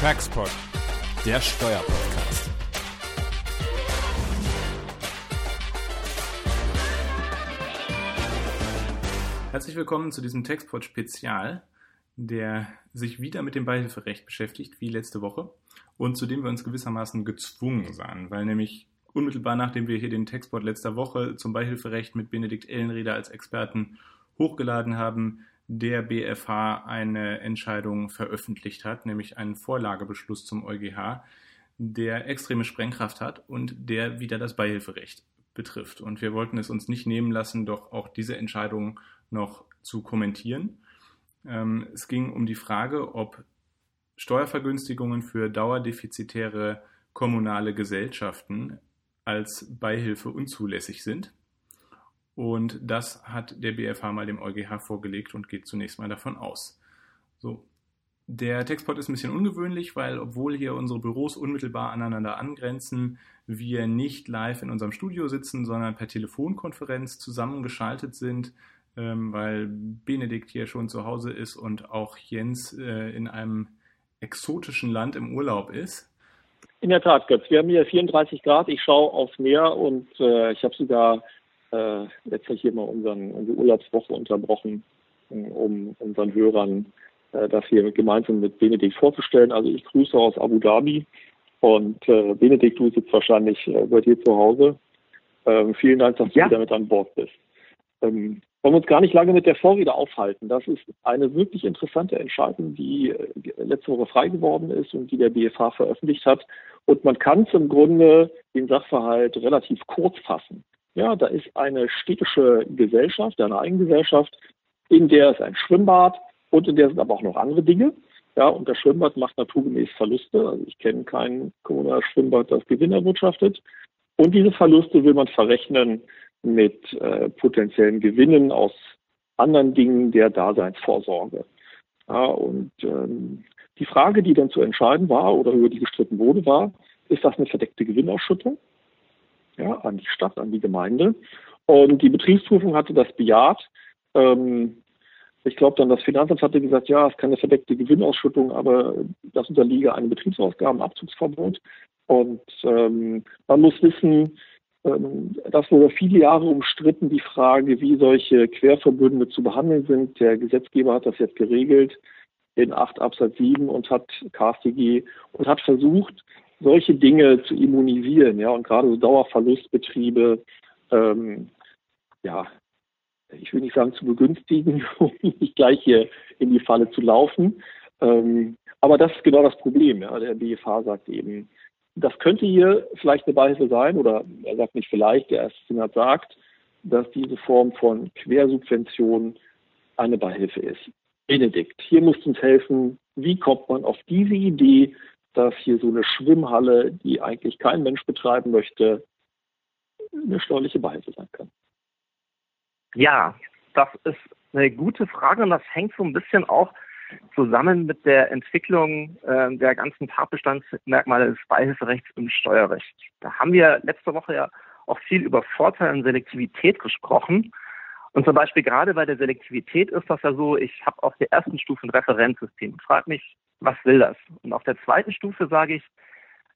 Taxpod, der Steuerpodcast. Herzlich willkommen zu diesem Taxpod Spezial, der sich wieder mit dem Beihilferecht beschäftigt, wie letzte Woche, und zu dem wir uns gewissermaßen gezwungen sahen, weil nämlich unmittelbar nachdem wir hier den Textbot letzter Woche zum Beihilferecht mit Benedikt Ellenrieder als Experten hochgeladen haben, der BFH eine Entscheidung veröffentlicht hat, nämlich einen Vorlagebeschluss zum EuGH, der extreme Sprengkraft hat und der wieder das Beihilferecht betrifft. Und wir wollten es uns nicht nehmen lassen, doch auch diese Entscheidung noch zu kommentieren. Ähm, es ging um die Frage, ob Steuervergünstigungen für dauerdefizitäre kommunale Gesellschaften als Beihilfe unzulässig sind. Und das hat der BFH mal dem EuGH vorgelegt und geht zunächst mal davon aus. So. Der Textpot ist ein bisschen ungewöhnlich, weil obwohl hier unsere Büros unmittelbar aneinander angrenzen, wir nicht live in unserem Studio sitzen, sondern per Telefonkonferenz zusammengeschaltet sind, ähm, weil Benedikt hier schon zu Hause ist und auch Jens äh, in einem exotischen Land im Urlaub ist. In der Tat, Götz. Wir haben hier 34 Grad. Ich schaue aufs Meer und äh, ich habe sogar äh, letztlich hier mal unseren, unsere Urlaubswoche unterbrochen, um unseren Hörern äh, das hier gemeinsam mit Benedikt vorzustellen. Also ich grüße aus Abu Dhabi und äh, Benedikt, du sitzt wahrscheinlich äh, bei dir zu Hause. Ähm, vielen Dank, dass du ja. wieder mit an Bord bist. Ähm, wollen wir uns gar nicht lange mit der Vorrede aufhalten. Das ist eine wirklich interessante Entscheidung, die äh, letzte Woche frei geworden ist und die der BFH veröffentlicht hat. Und man kann es im Grunde den Sachverhalt relativ kurz fassen. Ja, da ist eine städtische Gesellschaft, eine Eigengesellschaft, in der ist ein Schwimmbad und in der sind aber auch noch andere Dinge. Ja, und das Schwimmbad macht naturgemäß Verluste. Also ich kenne kein kommunales Schwimmbad, das Gewinn erwirtschaftet. Und diese Verluste will man verrechnen mit äh, potenziellen Gewinnen aus anderen Dingen der Daseinsvorsorge. Ja, und ähm, die Frage, die dann zu entscheiden war oder über die gestritten wurde, war, ist das eine verdeckte Gewinnausschüttung? Ja, an die Stadt, an die Gemeinde. Und die Betriebsprüfung hatte das bejaht. Ähm, ich glaube dann, das Finanzamt hatte gesagt, ja, es ist keine verdeckte Gewinnausschüttung, aber das unterliege einem Betriebsausgabenabzugsverbot. Und ähm, man muss wissen, ähm, das wurde viele Jahre umstritten, die Frage, wie solche Querverbünde zu behandeln sind. Der Gesetzgeber hat das jetzt geregelt in 8 Absatz 7 und hat KStG und hat versucht, solche Dinge zu immunisieren, ja, und gerade so Dauerverlustbetriebe, ähm, ja, ich will nicht sagen zu begünstigen, um nicht gleich hier in die Falle zu laufen. Ähm, aber das ist genau das Problem. Ja. Der BFH sagt eben, das könnte hier vielleicht eine Beihilfe sein, oder er sagt nicht vielleicht, der erste Senat sagt, dass diese Form von Quersubvention eine Beihilfe ist. Benedikt, hier musst du uns helfen. Wie kommt man auf diese Idee, dass hier so eine Schwimmhalle, die eigentlich kein Mensch betreiben möchte, eine steuerliche Beihilfe sein kann? Ja, das ist eine gute Frage und das hängt so ein bisschen auch zusammen mit der Entwicklung äh, der ganzen Tatbestandsmerkmale des Beihilferechts im Steuerrecht. Da haben wir letzte Woche ja auch viel über Vorteile und Selektivität gesprochen. Und zum Beispiel gerade bei der Selektivität ist das ja so, ich habe auf der ersten Stufe ein Referenzsystem und frage mich, was will das? Und auf der zweiten Stufe sage ich,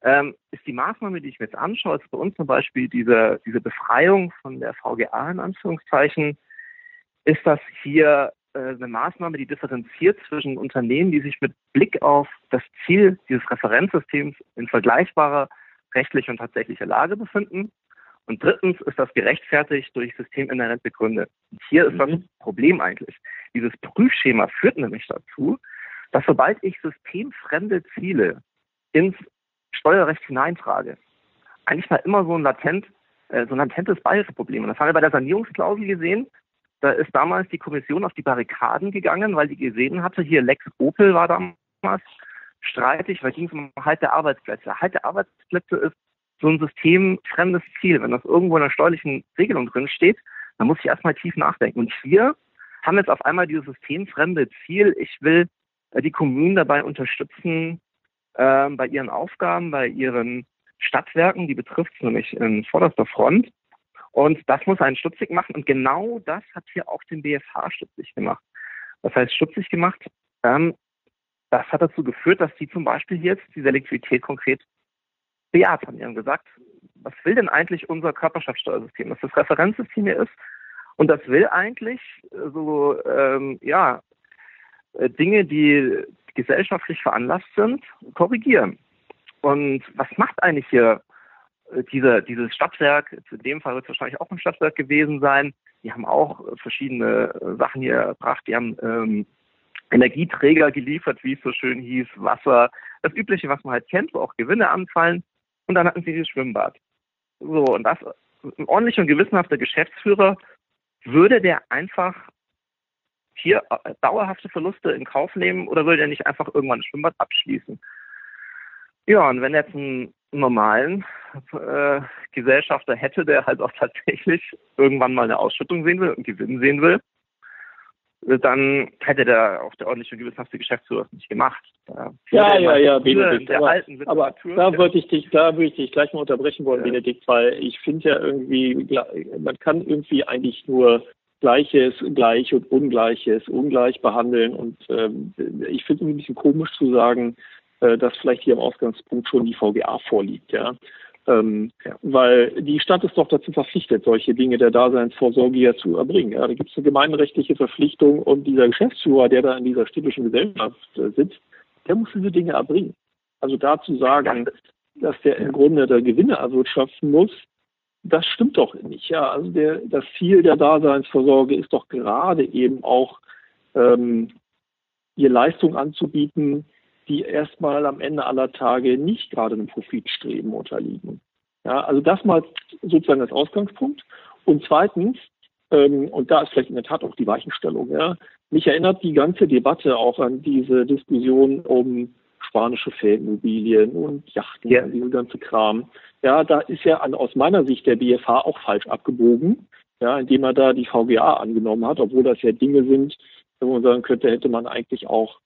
ähm, ist die Maßnahme, die ich mir jetzt anschaue, ist bei uns zum Beispiel diese, diese Befreiung von der VGA in Anführungszeichen, ist das hier äh, eine Maßnahme, die differenziert zwischen Unternehmen, die sich mit Blick auf das Ziel dieses Referenzsystems in vergleichbarer rechtlicher und tatsächlicher Lage befinden. Und drittens ist das gerechtfertigt durch systeminhärent begründet. Und hier ist mhm. das Problem eigentlich. Dieses Prüfschema führt nämlich dazu, dass sobald ich systemfremde Ziele ins Steuerrecht hineintrage, eigentlich mal immer so ein latent, äh, so ein latentes Beihilfeproblem. Und das haben wir bei der Sanierungsklausel gesehen. Da ist damals die Kommission auf die Barrikaden gegangen, weil die gesehen hatte, hier Lex Opel war damals streitig, weil ging es um Halt der Arbeitsplätze. Halt der Arbeitsplätze ist so ein systemfremdes Ziel. Wenn das irgendwo in einer steuerlichen Regelung drin steht, dann muss ich erstmal tief nachdenken. Und hier haben jetzt auf einmal dieses systemfremde Ziel, ich will die Kommunen dabei unterstützen, äh, bei ihren Aufgaben, bei ihren Stadtwerken, die betrifft es nämlich in vorderster Front. Und das muss einen stutzig machen. Und genau das hat hier auch den BFH stutzig gemacht. Was heißt stutzig gemacht? Ähm, das hat dazu geführt, dass die zum Beispiel jetzt die Selektivität konkret bejaht haben. Die haben gesagt, was will denn eigentlich unser Körperschaftssteuersystem, dass das Referenzsystem hier ist? Und das will eigentlich so, ähm, ja, äh, Dinge, die gesellschaftlich veranlasst sind, korrigieren. Und was macht eigentlich hier äh, diese, dieses Stadtwerk? In dem Fall wird es wahrscheinlich auch ein Stadtwerk gewesen sein. Die haben auch verschiedene Sachen hier erbracht. Die haben ähm, Energieträger geliefert, wie es so schön hieß, Wasser, das Übliche, was man halt kennt, wo auch Gewinne anfallen. Und dann hatten sie dieses Schwimmbad. So, und das, ein ordentlicher und gewissenhafter Geschäftsführer würde der einfach hier äh, dauerhafte Verluste in Kauf nehmen oder würde er nicht einfach irgendwann ein Schwimmbad abschließen? Ja, und wenn jetzt einen normalen äh, Gesellschafter hätte, der halt auch tatsächlich irgendwann mal eine Ausschüttung sehen will und Gewinn sehen will, dann hätte der auch der ordentliche und gewissenhafte Geschäftsführer es nicht gemacht. Ja, ja, ja, Benedikt. Aber, aber da würde ich dich, da würde ich dich gleich mal unterbrechen wollen, ja. Benedikt, weil ich finde ja irgendwie, man kann irgendwie eigentlich nur Gleiches gleich und Ungleiches ungleich behandeln. Und ähm, ich finde es ein bisschen komisch zu sagen, äh, dass vielleicht hier im Ausgangspunkt schon die VGA vorliegt, ja. Ähm, ja. Weil die Stadt ist doch dazu verpflichtet, solche Dinge der Daseinsvorsorge ja zu erbringen. Ja, da gibt es eine gemeinrechtliche Verpflichtung und dieser Geschäftsführer, der da in dieser städtischen Gesellschaft äh, sitzt, der muss diese Dinge erbringen. Also dazu sagen, dass der im Grunde der Gewinne erwirtschaften muss, das stimmt doch nicht. Ja, also der, das Ziel der Daseinsvorsorge ist doch gerade eben auch, ähm, ihr Leistung anzubieten, die erstmal am Ende aller Tage nicht gerade einem Profitstreben unterliegen. Ja, also das mal sozusagen als Ausgangspunkt. Und zweitens, ähm, und da ist vielleicht in der Tat auch die Weichenstellung, ja, mich erinnert die ganze Debatte auch an diese Diskussion um spanische Ferienimmobilien und Yachten ja. und diese ganze Kram. Ja, da ist ja an, aus meiner Sicht der BFH auch falsch abgebogen, ja, indem er da die VGA angenommen hat, obwohl das ja Dinge sind, wo man sagen könnte, hätte man eigentlich auch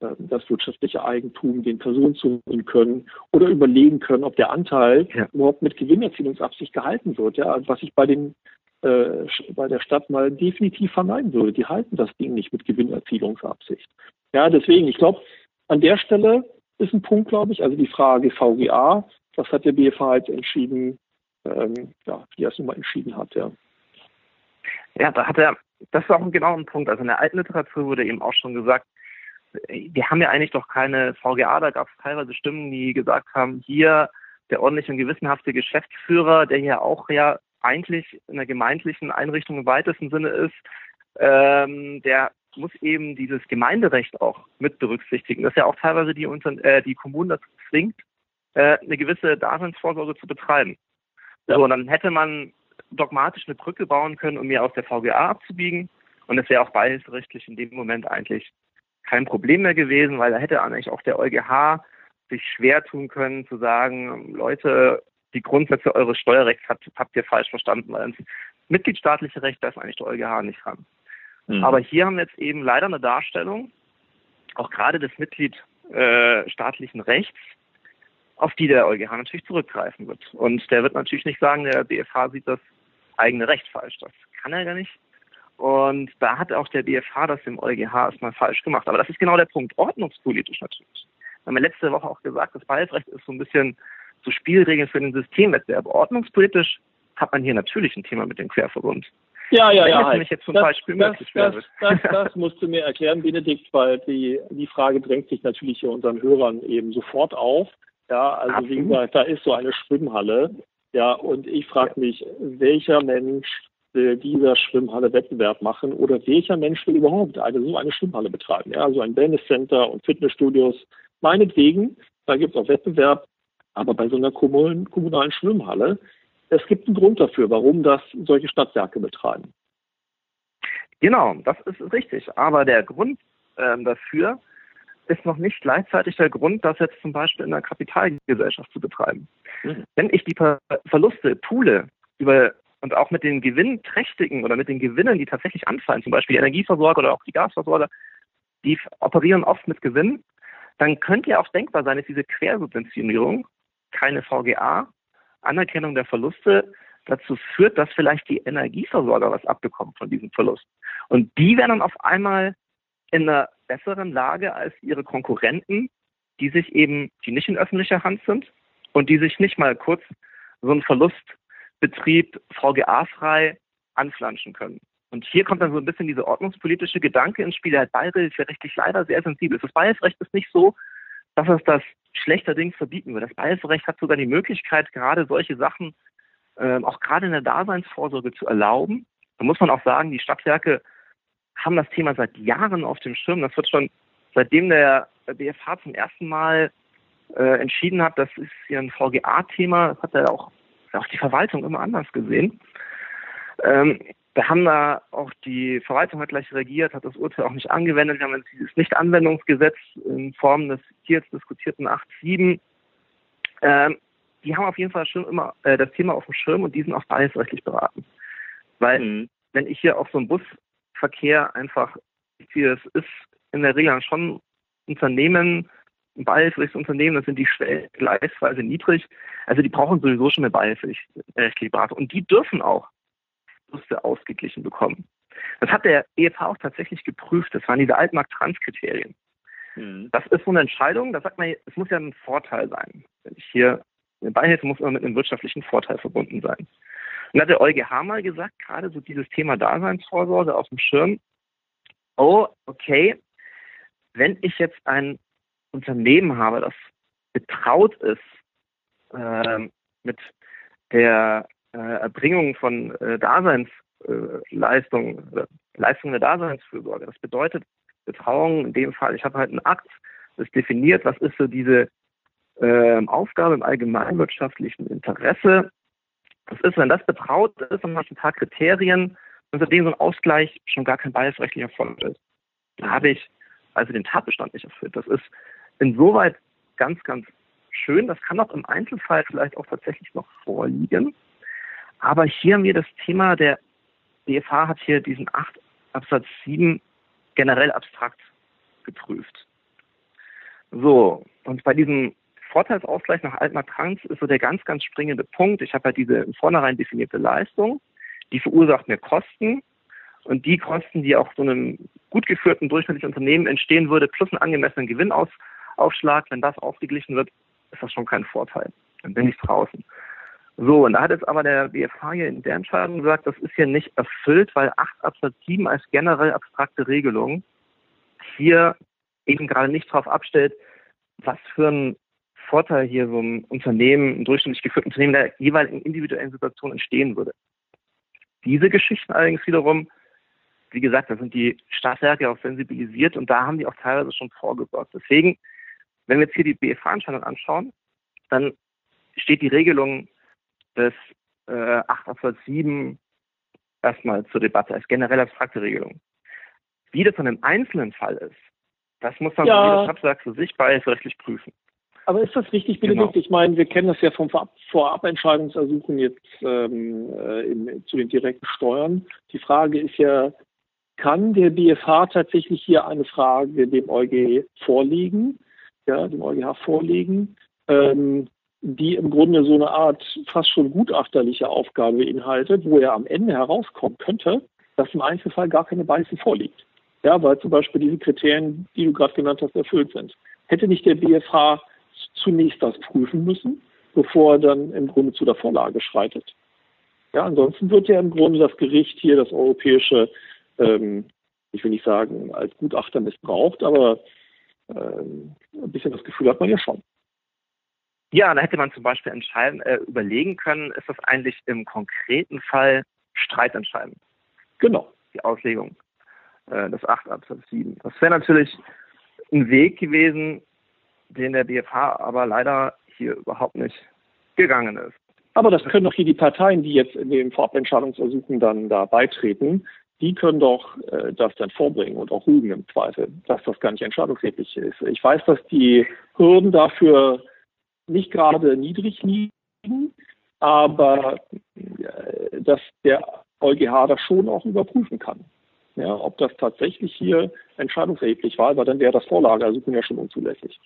äh, das wirtschaftliche Eigentum den Personen zuholen können oder überlegen können, ob der Anteil ja. überhaupt mit Gewinnerzielungsabsicht gehalten wird. Ja, was ich bei den äh, bei der Stadt mal definitiv vermeiden würde. Die halten das Ding nicht mit Gewinnerzielungsabsicht. Ja, deswegen, ich glaube, an der Stelle ist ein Punkt, glaube ich, also die Frage VGA, was hat der BFH jetzt entschieden, ähm, ja, wie er es nun mal entschieden hat, ja. Ja, da hat er, das war auch ein Punkt. Also in der alten Literatur wurde eben auch schon gesagt, wir haben ja eigentlich doch keine VGA, da gab es teilweise Stimmen, die gesagt haben, hier der ordentliche und gewissenhafte Geschäftsführer, der hier auch ja eigentlich in der gemeindlichen Einrichtung im weitesten Sinne ist, ähm, der muss eben dieses Gemeinderecht auch mit berücksichtigen, das ja auch teilweise die, äh, die Kommunen dazu zwingt, äh, eine gewisse Daseinsvorsorge zu betreiben. Ja. So, und dann hätte man dogmatisch eine Brücke bauen können, um mir aus der VGA abzubiegen. Und es wäre auch beihilferechtlich in dem Moment eigentlich kein Problem mehr gewesen, weil da hätte eigentlich auch der EuGH sich schwer tun können zu sagen, Leute, die Grundsätze eures Steuerrechts habt, habt ihr falsch verstanden, weil ins mitgliedstaatliche Recht, da ist eigentlich der EuGH nicht dran. Mhm. Aber hier haben wir jetzt eben leider eine Darstellung, auch gerade des Mitgliedstaatlichen äh, Rechts, auf die der EuGH natürlich zurückgreifen wird. Und der wird natürlich nicht sagen, der BFH sieht das eigene Recht falsch. Das kann er ja nicht. Und da hat auch der BFH das im EuGH erstmal falsch gemacht. Aber das ist genau der Punkt. Ordnungspolitisch natürlich. Wir haben ja letzte Woche auch gesagt, das Beihilfsrecht ist so ein bisschen so Spielregeln für den Systemwettbewerb. Ordnungspolitisch hat man hier natürlich ein Thema mit dem Querverbund. Ja, ja, ja. Halt. Jetzt zum das, Beispiel das, das, das, das, musst du mir erklären, Benedikt, weil die, die Frage drängt sich natürlich hier unseren Hörern eben sofort auf. Ja, also Absolut. wie gesagt, da ist so eine Schwimmhalle. Ja, und ich frage mich, welcher Mensch will dieser Schwimmhalle Wettbewerb machen oder welcher Mensch will überhaupt eine, so eine Schwimmhalle betreiben? Ja, so ein Wellnesscenter und Fitnessstudios. Meinetwegen, da gibt es auch Wettbewerb, aber bei so einer kommunalen Schwimmhalle, es gibt einen Grund dafür, warum das solche Stadtwerke betreiben. Genau, das ist richtig. Aber der Grund ähm, dafür ist noch nicht gleichzeitig der Grund, das jetzt zum Beispiel in einer Kapitalgesellschaft zu betreiben. Mhm. Wenn ich die Verluste poole über und auch mit den gewinnträchtigen oder mit den Gewinnen, die tatsächlich anfallen, zum Beispiel die Energieversorger oder auch die Gasversorger, die operieren oft mit Gewinn, dann könnte ja auch denkbar sein, dass diese Quersubventionierung, keine VGA, Anerkennung der Verluste dazu führt, dass vielleicht die Energieversorger was abbekommen von diesem Verlust. Und die werden dann auf einmal in einer besseren Lage als ihre Konkurrenten, die sich eben, die nicht in öffentlicher Hand sind und die sich nicht mal kurz so einen Verlustbetrieb VGA-frei anflanschen können. Und hier kommt dann so ein bisschen dieser ordnungspolitische Gedanke ins Spiel. Der beihilferechtlich leider sehr sensibel ist. Das Beihilferecht ist nicht so, dass es das schlechterdings verbieten wird. Das Beihilferecht hat sogar die Möglichkeit, gerade solche Sachen äh, auch gerade in der Daseinsvorsorge zu erlauben. Da muss man auch sagen, die Stadtwerke haben das Thema seit Jahren auf dem Schirm. Das wird schon seitdem der BFH zum ersten Mal äh, entschieden hat, das ist hier ein VGA-Thema, das hat ja auch, auch die Verwaltung immer anders gesehen. Ähm, wir haben da auch die Verwaltung hat gleich reagiert, hat das Urteil auch nicht angewendet. Wir haben dieses Nichtanwendungsgesetz in Form des hier jetzt diskutierten 8.7. Ähm, die haben auf jeden Fall schon immer äh, das Thema auf dem Schirm und die sind auch beihilfsrechtlich beraten. Weil mhm. wenn ich hier auf so einem Busverkehr einfach, wie es ist in der Regel schon Unternehmen, ein beihilfliches Unternehmen, das sind die Schwellen gleichsweise niedrig. Also die brauchen sowieso schon eine beihilfrechtliche Beratung. Und die dürfen auch Verluste ausgeglichen bekommen. Das hat der EFH auch tatsächlich geprüft. Das waren diese Altmarkt-Trans-Kriterien. Mhm. Das ist so eine Entscheidung, da sagt man, es muss ja ein Vorteil sein. Wenn ich hier eine Beihilfe muss immer mit einem wirtschaftlichen Vorteil verbunden sein. Und da hat der EuGH mal gesagt, gerade so dieses Thema Daseinsvorsorge auf dem Schirm, oh, okay, wenn ich jetzt ein Unternehmen habe, das betraut ist äh, mit der Erbringung von äh, Daseinsleistungen, äh, Leistungen der Daseinsfürsorge. Das bedeutet Betrauung in dem Fall, ich habe halt einen Akt, das definiert, was ist so diese äh, Aufgabe im allgemeinwirtschaftlichen Interesse. Das ist, wenn das betraut ist, dann habe ich ein paar Kriterien, unter denen so ein Ausgleich schon gar kein biasrechtlicher Erfolg ist. Da habe ich also den Tatbestand nicht erfüllt. Das ist insoweit ganz, ganz schön. Das kann auch im Einzelfall vielleicht auch tatsächlich noch vorliegen. Aber hier haben wir das Thema, der BFH hat hier diesen 8 Absatz 7 generell abstrakt geprüft. So, und bei diesem Vorteilsausgleich nach Altmark-Trans ist so der ganz, ganz springende Punkt. Ich habe halt diese im Vornherein definierte Leistung, die verursacht mir Kosten und die Kosten, die auch so einem gut geführten durchschnittlichen Unternehmen entstehen würde, plus einen angemessenen Gewinnaufschlag, wenn das ausgeglichen wird, ist das schon kein Vorteil. Dann bin ich draußen. So, und da hat jetzt aber der BFH hier in der Entscheidung gesagt, das ist hier nicht erfüllt, weil 8 Absatz 7 als generell abstrakte Regelung hier eben gerade nicht darauf abstellt, was für ein Vorteil hier so ein Unternehmen, ein durchschnittlich geführtes Unternehmen der jeweiligen individuellen Situation entstehen würde. Diese Geschichten allerdings wiederum, wie gesagt, da sind die Stadtwerke auch sensibilisiert und da haben die auch teilweise schon vorgesorgt. Deswegen, wenn wir jetzt hier die BFH-Entscheidung anschauen, dann steht die Regelung des äh, 8 Absatz 7 erstmal zur Debatte als generell abstrakte Regelung. Wie das von einem einzelnen Fall ist, das muss dann ja. jeder Stadtwerk für sich beihilferechtlich prüfen. Aber ist das richtig, Benedikt? Genau. Ich meine, wir kennen das ja vom Vorabentscheidungsersuchen jetzt ähm, äh, in, zu den direkten Steuern. Die Frage ist ja, kann der BFH tatsächlich hier eine Frage dem EuGH vorlegen, ja, dem EuGH vorlegen, ähm, die im Grunde so eine Art fast schon gutachterliche Aufgabe beinhaltet, wo er am Ende herauskommen könnte, dass im Einzelfall gar keine Beiße vorliegt. Ja, weil zum Beispiel diese Kriterien, die du gerade genannt hast, erfüllt sind. Hätte nicht der BFH zunächst das prüfen müssen, bevor er dann im Grunde zu der Vorlage schreitet. Ja, ansonsten wird ja im Grunde das Gericht hier, das europäische, ähm, ich will nicht sagen, als Gutachter missbraucht, aber ähm, ein bisschen das Gefühl hat man ja schon. Ja, da hätte man zum Beispiel entscheiden, äh, überlegen können, ist das eigentlich im konkreten Fall streitentscheidend? Genau. Die Auslegung äh, des 8 Absatz 7. Das wäre natürlich ein Weg gewesen, den der BFH aber leider hier überhaupt nicht gegangen ist. Aber das können doch hier die Parteien, die jetzt in den Vorabentscheidungsersuchen dann da beitreten, die können doch äh, das dann vorbringen und auch rügen im Zweifel, dass das gar nicht entscheidungsredlich ist. Ich weiß, dass die Hürden dafür nicht gerade niedrig liegen, aber äh, dass der EuGH das schon auch überprüfen kann. Ja, ob das tatsächlich hier entscheidungserheblich war, weil dann wäre das Vorlageersuchen ja schon unzulässig.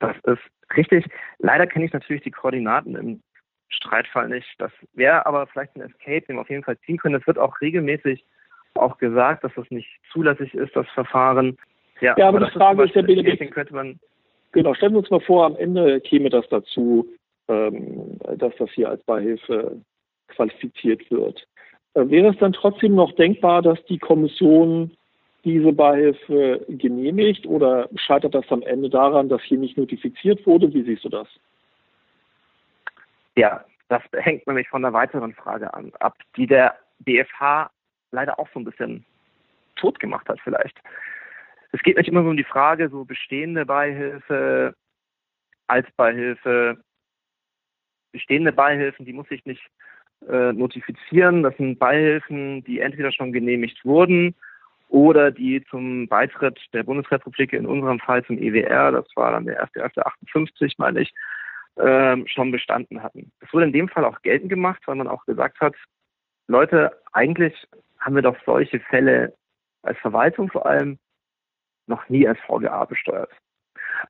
Das ist richtig. Leider kenne ich natürlich die Koordinaten im Streitfall nicht. Das wäre aber vielleicht ein Escape, den wir auf jeden Fall ziehen können. Es wird auch regelmäßig auch gesagt, dass das nicht zulässig ist, das Verfahren. Ja, ja aber, aber die Frage ist könnte man genau, stellen wir uns mal vor, am Ende käme das dazu, ähm, dass das hier als Beihilfe qualifiziert wird. Äh, wäre es dann trotzdem noch denkbar, dass die Kommission diese Beihilfe genehmigt oder scheitert das am Ende daran, dass hier nicht notifiziert wurde? Wie siehst du das? Ja, das hängt nämlich von einer weiteren Frage an, ab, die der BFH leider auch so ein bisschen tot gemacht hat vielleicht. Es geht nicht immer so um die Frage, so bestehende Beihilfe als Beihilfe, bestehende Beihilfen, die muss ich nicht äh, notifizieren. Das sind Beihilfen, die entweder schon genehmigt wurden oder die zum Beitritt der Bundesrepublik, in unserem Fall zum EWR, das war dann der 1.1.58, meine ich, ähm, schon bestanden hatten. Das wurde in dem Fall auch geltend gemacht, weil man auch gesagt hat, Leute, eigentlich haben wir doch solche Fälle als Verwaltung vor allem noch nie als VGA besteuert.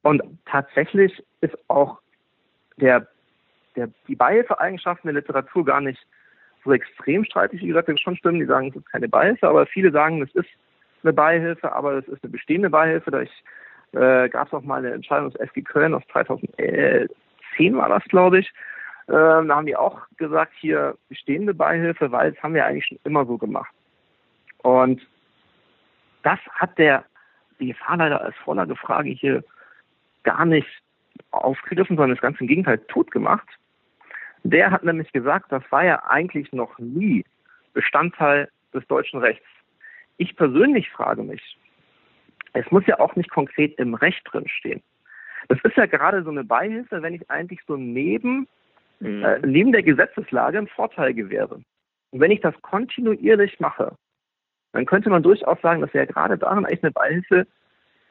Und tatsächlich ist auch der, der, die Beihilfeeigenschaften der Literatur gar nicht so extrem streitig. Wie gesagt, ist schon stimmen, die sagen, es ist keine Beihilfe, aber viele sagen, es ist eine Beihilfe, aber es ist eine bestehende Beihilfe. Da äh, gab es auch mal eine Entscheidung des FG Köln aus 2010 war das, glaube ich. Äh, da haben die auch gesagt, hier bestehende Beihilfe, weil das haben wir eigentlich schon immer so gemacht. Und das hat der BFH leider als Vorlagefrage hier gar nicht aufgegriffen, sondern das Ganze im Gegenteil tot gemacht. Der hat nämlich gesagt, das war ja eigentlich noch nie Bestandteil des deutschen Rechts. Ich persönlich frage mich, es muss ja auch nicht konkret im Recht drin stehen. Das ist ja gerade so eine Beihilfe, wenn ich eigentlich so neben, mhm. äh, neben der Gesetzeslage einen Vorteil gewähre. Und wenn ich das kontinuierlich mache, dann könnte man durchaus sagen, dass wir ja gerade darin eigentlich eine Beihilfe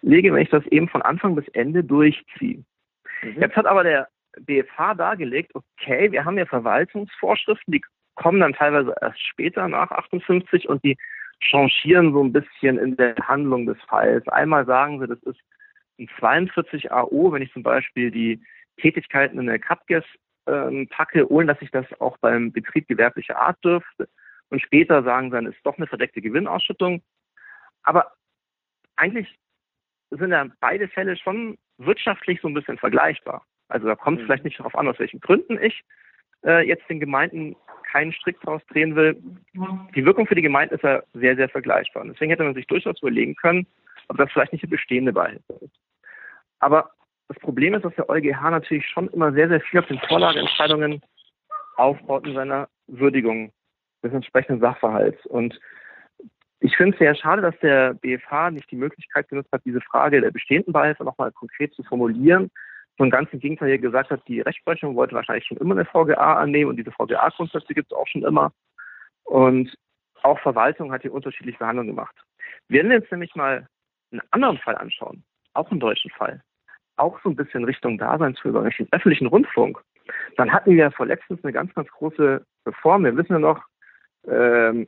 lege, wenn ich das eben von Anfang bis Ende durchziehe. Mhm. Jetzt hat aber der BFH dargelegt, okay, wir haben ja Verwaltungsvorschriften, die kommen dann teilweise erst später nach 58 und die changieren so ein bisschen in der Handlung des Falls. Einmal sagen sie, das ist ein 42 AO, wenn ich zum Beispiel die Tätigkeiten in der CapGES ähm, packe, ohne dass ich das auch beim Betrieb gewerblicher Art dürfte. Und später sagen dann, ist doch eine verdeckte Gewinnausschüttung. Aber eigentlich sind ja beide Fälle schon wirtschaftlich so ein bisschen vergleichbar. Also da kommt es mhm. vielleicht nicht darauf an, aus welchen Gründen ich äh, jetzt den Gemeinden keinen Strick draus drehen will. Die Wirkung für die Gemeinden ist ja sehr, sehr vergleichbar. Und deswegen hätte man sich durchaus überlegen können, ob das vielleicht nicht eine bestehende Beihilfe ist. Aber das Problem ist, dass der EuGH natürlich schon immer sehr, sehr viel auf den Vorlageentscheidungen aufbaut in seiner Würdigung des entsprechenden Sachverhalts. Und ich finde es sehr schade, dass der BFH nicht die Möglichkeit genutzt hat, diese Frage der bestehenden Beihilfe nochmal konkret zu formulieren. Und ganz im Gegenteil hier gesagt hat, die Rechtsprechung wollte wahrscheinlich schon immer eine VGA annehmen und diese VGA-Grundsätze gibt es auch schon immer. Und auch Verwaltung hat hier unterschiedliche Behandlungen gemacht. Wenn wir uns nämlich mal einen anderen Fall anschauen, auch einen deutschen Fall, auch so ein bisschen Richtung Daseinsfürsorge, Richtung öffentlichen Rundfunk, dann hatten wir vorletztens eine ganz, ganz große Reform. Wir wissen ja noch, ähm,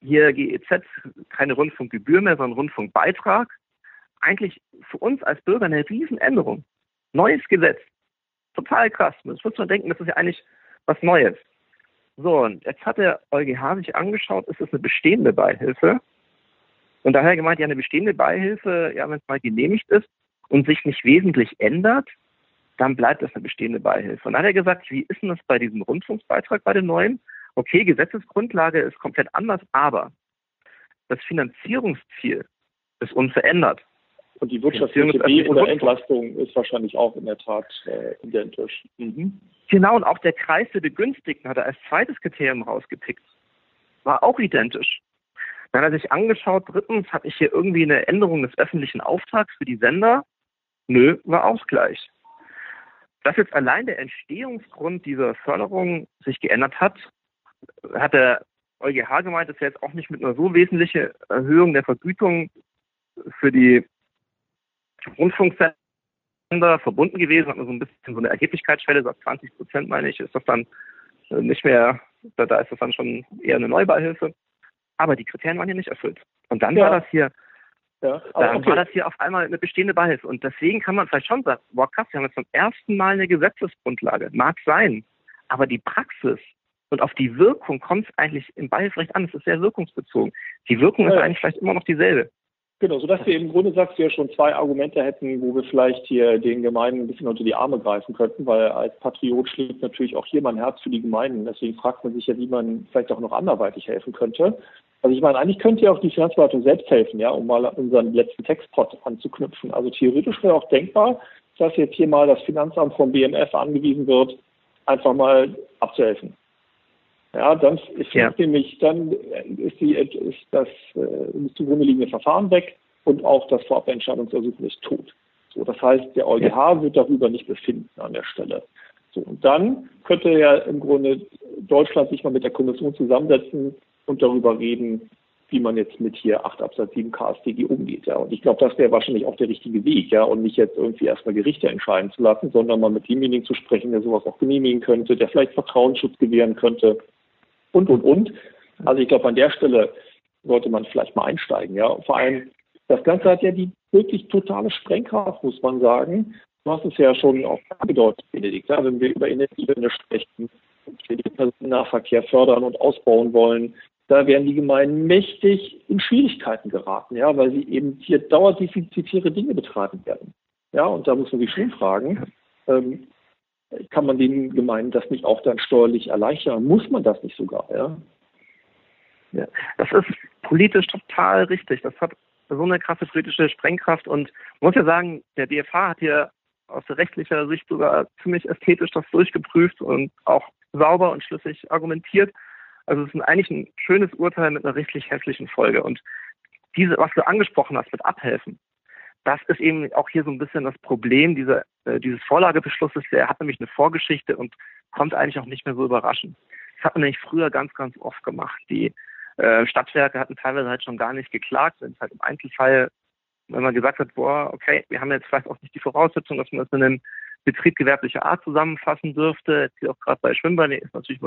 hier GEZ, keine Rundfunkgebühr mehr, sondern Rundfunkbeitrag. Eigentlich für uns als Bürger eine Riesenänderung. Neues Gesetz. Total krass. Das muss man denken, das ist ja eigentlich was Neues. So, und jetzt hat der EuGH sich angeschaut, ist es eine bestehende Beihilfe? Und daher gemeint, ja, eine bestehende Beihilfe, ja, wenn es mal genehmigt ist und sich nicht wesentlich ändert, dann bleibt das eine bestehende Beihilfe. Und dann hat er gesagt, wie ist denn das bei diesem Rundfunksbeitrag bei den neuen? Okay, Gesetzesgrundlage ist komplett anders, aber das Finanzierungsziel ist unverändert. Und die wirtschaftliche B- oder Entlastung ist wahrscheinlich auch in der Tat äh, identisch. Mhm. Genau, und auch der Kreis der Begünstigten hat er als zweites Kriterium rausgepickt. War auch identisch. Dann hat er sich angeschaut, drittens, habe ich hier irgendwie eine Änderung des öffentlichen Auftrags für die Sender? Nö, war Ausgleich. Dass jetzt allein der Entstehungsgrund dieser Förderung sich geändert hat, hat der EuGH gemeint, ist ja jetzt auch nicht mit einer so wesentlichen Erhöhung der Vergütung für die Rundfunksender verbunden gewesen, hat man so ein bisschen so eine Erheblichkeitsschwelle, sagt 20 Prozent, meine ich, ist das dann nicht mehr, da, da ist das dann schon eher eine Neubeihilfe. Aber die Kriterien waren hier nicht erfüllt. Und dann ja. war das hier, ja. dann okay. war das hier auf einmal eine bestehende Beihilfe. Und deswegen kann man vielleicht schon sagen, boah krass, wir haben jetzt zum ersten Mal eine Gesetzesgrundlage. Mag sein. Aber die Praxis Und auf die Wirkung kommt es eigentlich im Beihilferecht an. Es ist sehr wirkungsbezogen. Die Wirkung ja. ist eigentlich vielleicht immer noch dieselbe. Genau, sodass wir im Grunde sagst du ja schon zwei Argumente hätten, wo wir vielleicht hier den Gemeinden ein bisschen unter die Arme greifen könnten, weil als Patriot schlägt natürlich auch hier mein Herz für die Gemeinden. Deswegen fragt man sich ja, wie man vielleicht auch noch anderweitig helfen könnte. Also ich meine, eigentlich könnte ja auch die Finanzverwaltung selbst helfen, ja, um mal unseren letzten Textpot anzuknüpfen. Also theoretisch wäre auch denkbar, dass jetzt hier mal das Finanzamt vom BMF angewiesen wird, einfach mal abzuhelfen. Ja, dann ist ja. nämlich, dann ist, die, ist das äh, zugrunde liegende Verfahren weg und auch das Vorabentscheidungsersuchen ist tot. So, das heißt, der EuGH ja. wird darüber nicht befinden an der Stelle. So, und dann könnte ja im Grunde Deutschland sich mal mit der Kommission zusammensetzen und darüber reden, wie man jetzt mit hier 8 Absatz 7 KStG umgeht. Ja. Und ich glaube, das wäre wahrscheinlich auch der richtige Weg, ja, und nicht jetzt irgendwie erstmal Gerichte entscheiden zu lassen, sondern mal mit demjenigen zu sprechen, der sowas auch genehmigen könnte, der vielleicht Vertrauensschutz gewähren könnte und, und, und. Also ich glaube, an der Stelle sollte man vielleicht mal einsteigen. Ja. Vor allem, das Ganze hat ja die wirklich totale Sprengkraft, muss man sagen. Du hast es ja schon auch angedeutet, Benedikt. Ja, wenn wir über Energiewende sprechen, wir den Personennahverkehr fördern und ausbauen wollen, da werden die Gemeinden mächtig in Schwierigkeiten geraten, ja, weil sie eben hier dauerdefizitäre Dinge betreiben werden. Ja, und da muss man sich schon fragen, ähm, kann man den Gemeinden das nicht auch dann steuerlich erleichtern? Muss man das nicht sogar? Ja? ja, das ist politisch total richtig. Das hat so eine krasse politische Sprengkraft und man muss ja sagen, der DFH hat hier aus rechtlicher Sicht sogar ziemlich ästhetisch das durchgeprüft und auch sauber und schlüssig argumentiert. Also es ist eigentlich ein schönes Urteil mit einer richtig hässlichen Folge. Und diese, was du angesprochen hast mit Abhelfen, das ist eben auch hier so ein bisschen das Problem dieser, äh, dieses Vorlagebeschlusses. Der hat nämlich eine Vorgeschichte und kommt eigentlich auch nicht mehr so überraschend. Das hat man nämlich früher ganz, ganz oft gemacht. Die äh, Stadtwerke hatten teilweise halt schon gar nicht geklagt, wenn es halt im Einzelfall, wenn man gesagt hat, boah, okay, wir haben jetzt vielleicht auch nicht die Voraussetzung, dass man das in einem Betrieb gewerblicher Art zusammenfassen dürfte. Jetzt hier auch gerade bei Schwimmbad ist natürlich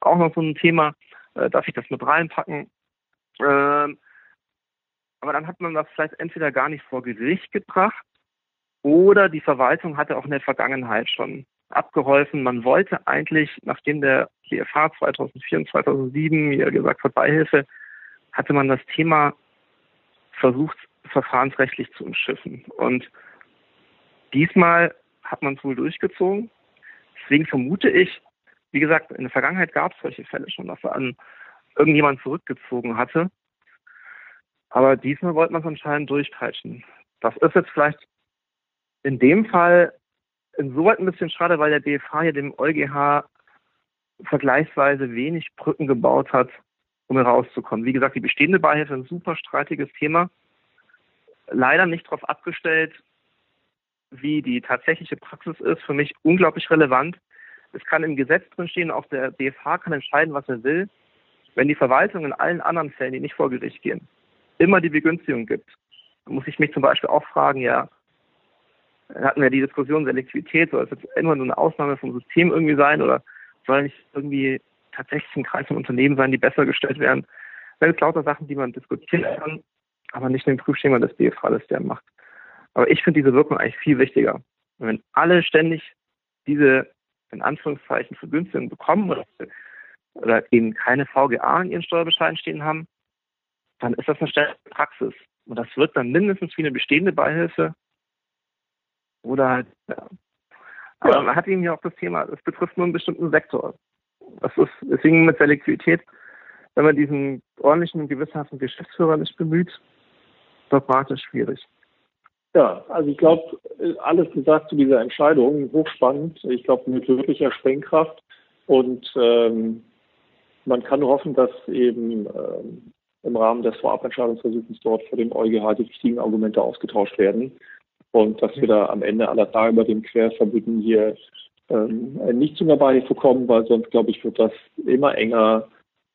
auch noch so ein Thema. Äh, darf ich das mit reinpacken? Ähm, aber dann hat man das vielleicht entweder gar nicht vor Gericht gebracht oder die Verwaltung hatte auch in der Vergangenheit schon abgeholfen. Man wollte eigentlich, nachdem der DFH 2004 und 2007 wie er gesagt hat, Beihilfe, hatte man das Thema versucht, verfahrensrechtlich zu umschiffen. Und diesmal hat man es wohl durchgezogen. Deswegen vermute ich, wie gesagt, in der Vergangenheit gab es solche Fälle schon, dass an irgendjemand zurückgezogen hatte. Aber diesmal wollte man es anscheinend durchpeitschen. Das ist jetzt vielleicht in dem Fall insoweit ein bisschen schade, weil der DFH hier dem EuGH vergleichsweise wenig Brücken gebaut hat, um herauszukommen. Wie gesagt, die bestehende Beihilfe ist ein super streitiges Thema. Leider nicht darauf abgestellt, wie die tatsächliche Praxis ist. Für mich unglaublich relevant. Es kann im Gesetz drinstehen, auch der DFH kann entscheiden, was er will. Wenn die Verwaltung in allen anderen Fällen, die nicht vor Gericht gehen, immer die Begünstigung gibt, muss ich mich zum Beispiel auch fragen, ja, hatten wir die Diskussion Selektivität, soll es jetzt immer nur eine Ausnahme vom System irgendwie sein oder soll nicht irgendwie tatsächlich ein Kreis von Unternehmen sein, die besser gestellt werden? Das sind lauter Sachen, die man diskutieren kann, aber nicht in dem Prüfschema des DFH, das der macht. Aber ich finde diese Wirkung eigentlich viel wichtiger. Und wenn alle ständig diese, in Anführungszeichen, Vergünstigungen bekommen oder, oder eben keine VGA in ihren Steuerbescheiden stehen haben, dann ist das eine ständige Praxis. Und das wird dann mindestens wie eine bestehende Beihilfe oder halt, ja. Aber man hat eben ja auch das Thema, das betrifft nur einen bestimmten Sektor. Das ist deswegen mit Selektivität, wenn man diesen ordentlichen, gewisshaften Geschäftsführer nicht bemüht, dogmatisch schwierig. Ja, also ich glaube, alles gesagt zu dieser Entscheidung, hochspannend. Ich glaube, mit wirklicher Sprengkraft. Und ähm, man kann hoffen, dass eben ähm, im Rahmen des Vorabentscheidungsversuchs dort vor dem EuGH die richtigen Argumente ausgetauscht werden und dass wir da am Ende aller Tage bei dem Querverbünden hier ähm, nicht zu einer Beihilfe kommen, weil sonst, glaube ich, wird das immer enger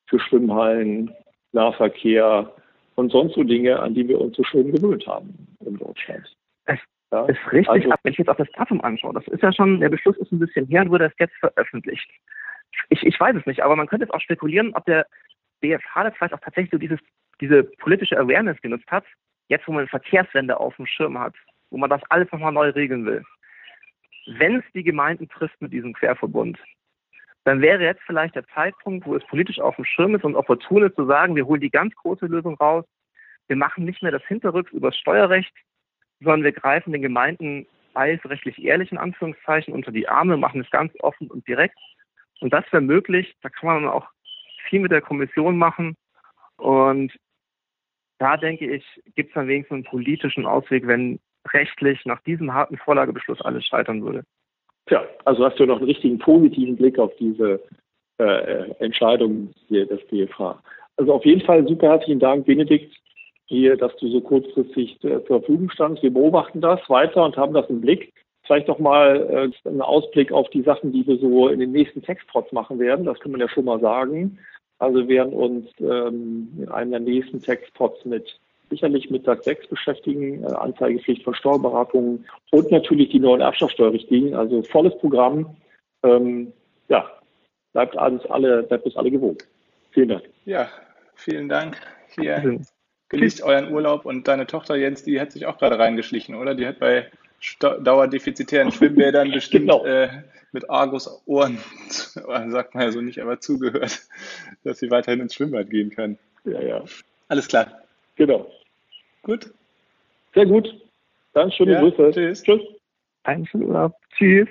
für Schwimmhallen, Nahverkehr und sonst so Dinge, an die wir uns so schön gewöhnt haben in Deutschland. Ja? ist richtig, also, wenn ich jetzt auch das Datum anschaue, das ist ja schon, der Beschluss ist ein bisschen her und wurde erst jetzt veröffentlicht. Ich, ich weiß es nicht, aber man könnte jetzt auch spekulieren, ob der BFH das vielleicht auch tatsächlich so dieses, diese politische Awareness genutzt hat, jetzt wo man Verkehrswende auf dem Schirm hat, wo man das alles nochmal neu regeln will. Wenn es die Gemeinden trifft mit diesem Querverbund, dann wäre jetzt vielleicht der Zeitpunkt, wo es politisch auf dem Schirm ist und opportun ist, zu sagen, wir holen die ganz große Lösung raus. Wir machen nicht mehr das Hinterrücks übers Steuerrecht, sondern wir greifen den Gemeinden rechtlich ehrlich in Anführungszeichen unter die Arme, machen es ganz offen und direkt. Und das wäre möglich. Da kann man auch viel mit der Kommission machen. Und da denke ich, gibt es dann wenigstens einen politischen Ausweg, wenn rechtlich nach diesem harten Vorlagebeschluss alles scheitern würde. Tja, also hast du noch einen richtigen positiven Blick auf diese äh, Entscheidung hier des BFH. Also auf jeden Fall super herzlichen Dank, Benedikt, hier, dass du so kurzfristig äh, zur Verfügung standst. Wir beobachten das weiter und haben das im Blick. Vielleicht doch mal äh, einen Ausblick auf die Sachen, die wir so in den nächsten Textpots machen werden. Das kann man ja schon mal sagen. Also wir werden uns ähm, in einem der nächsten Textpots mit sicherlich mit Satz 6 beschäftigen, äh, Anzeigepflicht von Steuerberatungen und natürlich die neuen Erbschaftssteuerrichtlinien. Also volles Programm. Ähm, ja, bleibt alles alle, bleibt uns alle gewohnt. Vielen Dank. Ja, vielen Dank. Hier genießt euren Urlaub und deine Tochter Jens, die hat sich auch gerade reingeschlichen, oder? Die hat bei dauerdefizitären Schwimmbädern bestimmt genau. äh, mit Argus Ohren, sagt man ja so nicht, aber zugehört, dass sie weiterhin ins Schwimmbad gehen kann. Ja, ja. Alles klar. Genau. Gut. Sehr gut. Dann schöne ja, Grüße. Tschüss. Tschüss. Einen schönen Urlaub. Tschüss.